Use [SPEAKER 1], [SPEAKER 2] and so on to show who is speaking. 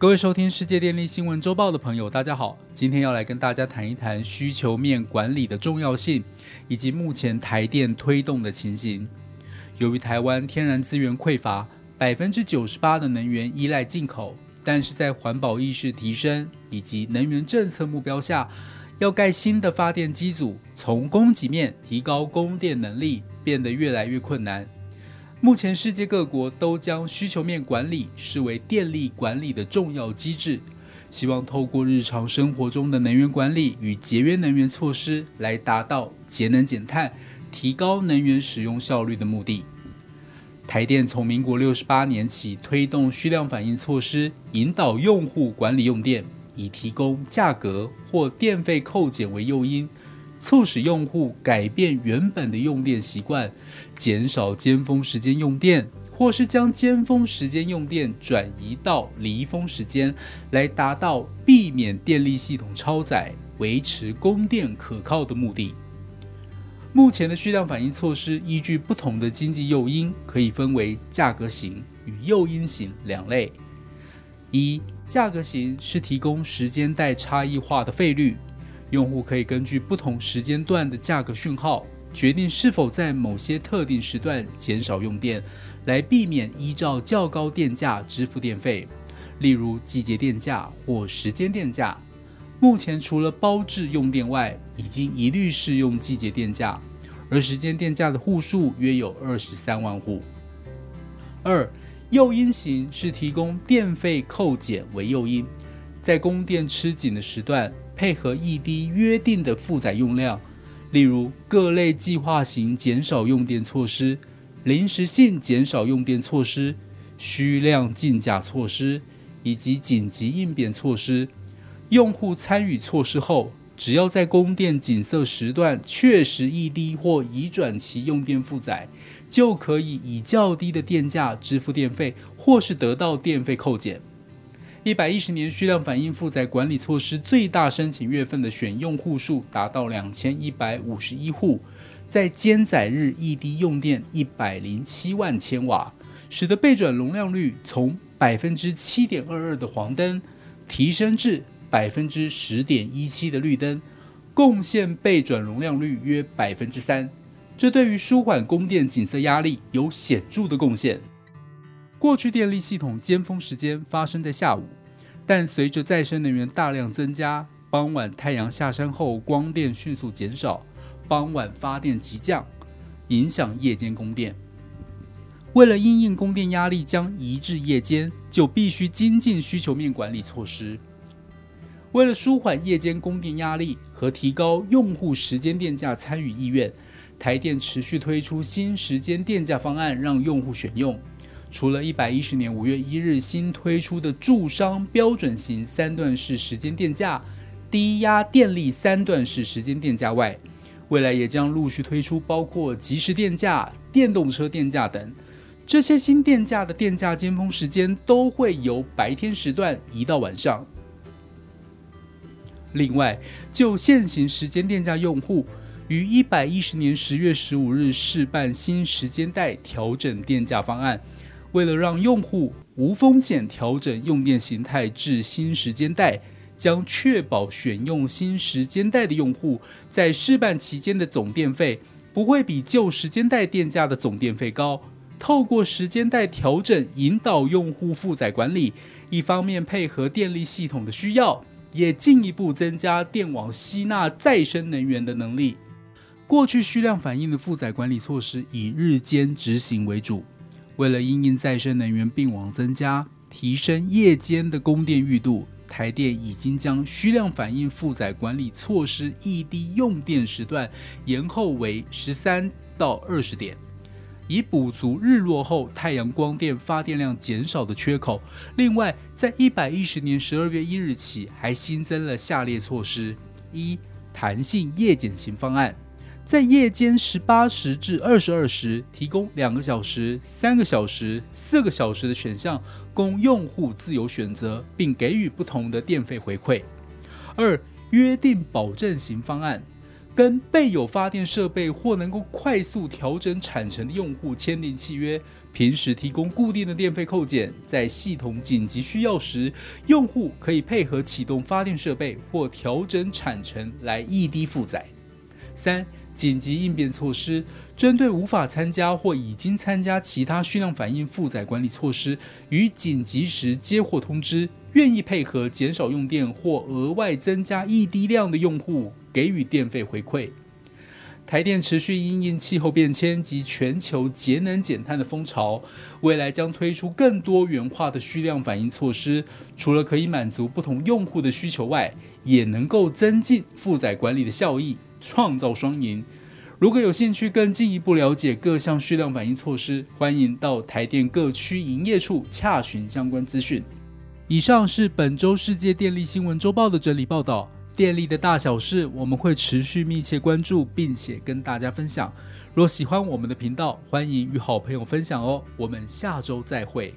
[SPEAKER 1] 各位收听世界电力新闻周报的朋友，大家好。今天要来跟大家谈一谈需求面管理的重要性，以及目前台电推动的情形。由于台湾天然资源匮乏，百分之九十八的能源依赖进口，但是在环保意识提升以及能源政策目标下，要盖新的发电机组，从供给面提高供电能力，变得越来越困难。目前，世界各国都将需求面管理视为电力管理的重要机制，希望透过日常生活中的能源管理与节约能源措施，来达到节能减碳、提高能源使用效率的目的。台电从民国六十八年起推动需量反应措施，引导用户管理用电，以提供价格或电费扣减为诱因。促使用户改变原本的用电习惯，减少尖峰时间用电，或是将尖峰时间用电转移到离峰时间，来达到避免电力系统超载、维持供电可靠的目的。目前的需量反应措施依据不同的经济诱因，可以分为价格型与诱因型两类。一、价格型是提供时间带差异化的费率。用户可以根据不同时间段的价格讯号，决定是否在某些特定时段减少用电，来避免依照较高电价支付电费，例如季节电价或时间电价。目前除了包制用电外，已经一律适用季节电价，而时间电价的户数约有二十三万户。二、诱因型是提供电费扣减为诱因，在供电吃紧的时段。配合 ED 约定的负载用量，例如各类计划型减少用电措施、临时性减少用电措施、需量竞价措施以及紧急应变措施。用户参与措施后，只要在供电紧塞时段确实 ED 或移转其用电负载，就可以以较低的电价支付电费，或是得到电费扣减。一百一十年需量反应负载管理措施最大申请月份的选用户数达到两千一百五十一户，在兼载日异地用电一百零七万千瓦，使得备转容量率从百分之七点二二的黄灯提升至百分之十点一七的绿灯，贡献备转容量率约百分之三，这对于舒缓供电紧塞压力有显著的贡献。过去电力系统尖峰时间发生在下午。但随着再生能源大量增加，傍晚太阳下山后，光电迅速减少，傍晚发电急降，影响夜间供电。为了因应供电压力将移至夜间，就必须精进需求面管理措施。为了舒缓夜间供电压力和提高用户时间电价参与意愿，台电持续推出新时间电价方案，让用户选用。除了一百一十年五月一日新推出的住商标准型三段式时间电价、低压电力三段式时间电价外，未来也将陆续推出包括即时电价、电动车电价等。这些新电价的电价尖峰时间都会由白天时段移到晚上。另外，就现行时间电价用户，于一百一十年十月十五日试办新时间带调整电价方案。为了让用户无风险调整用电形态至新时间带，将确保选用新时间带的用户在试办期间的总电费不会比旧时间带电价的总电费高。透过时间带调整引导用户负载管理，一方面配合电力系统的需要，也进一步增加电网吸纳再生能源的能力。过去需量反应的负载管理措施以日间执行为主。为了因应再生能源并网增加，提升夜间的供电裕度，台电已经将需量反应负载管理措施异地用电时段延后为十三到二十点，以补足日落后太阳光电发电量减少的缺口。另外，在一百一十年十二月一日起，还新增了下列措施：一、弹性夜减型方案。在夜间十八时至二十二时，提供两个小时、三个小时、四个小时的选项，供用户自由选择，并给予不同的电费回馈。二、约定保证型方案，跟备有发电设备或能够快速调整产程的用户签订契约，平时提供固定的电费扣减，在系统紧急需要时，用户可以配合启动发电设备或调整产程来异地负载。三、紧急应变措施，针对无法参加或已经参加其他蓄量反应负载管理措施，与紧急时接获通知，愿意配合减少用电或额外增加一滴量的用户，给予电费回馈。台电持续因应气候变迁及全球节能减碳的风潮，未来将推出更多元化的蓄量反应措施。除了可以满足不同用户的需求外，也能够增进负载管理的效益。创造双赢。如果有兴趣更进一步了解各项蓄量反应措施，欢迎到台电各区营业处洽询相关资讯。以上是本周世界电力新闻周报的整理报道。电力的大小事，我们会持续密切关注，并且跟大家分享。若喜欢我们的频道，欢迎与好朋友分享哦。我们下周再会。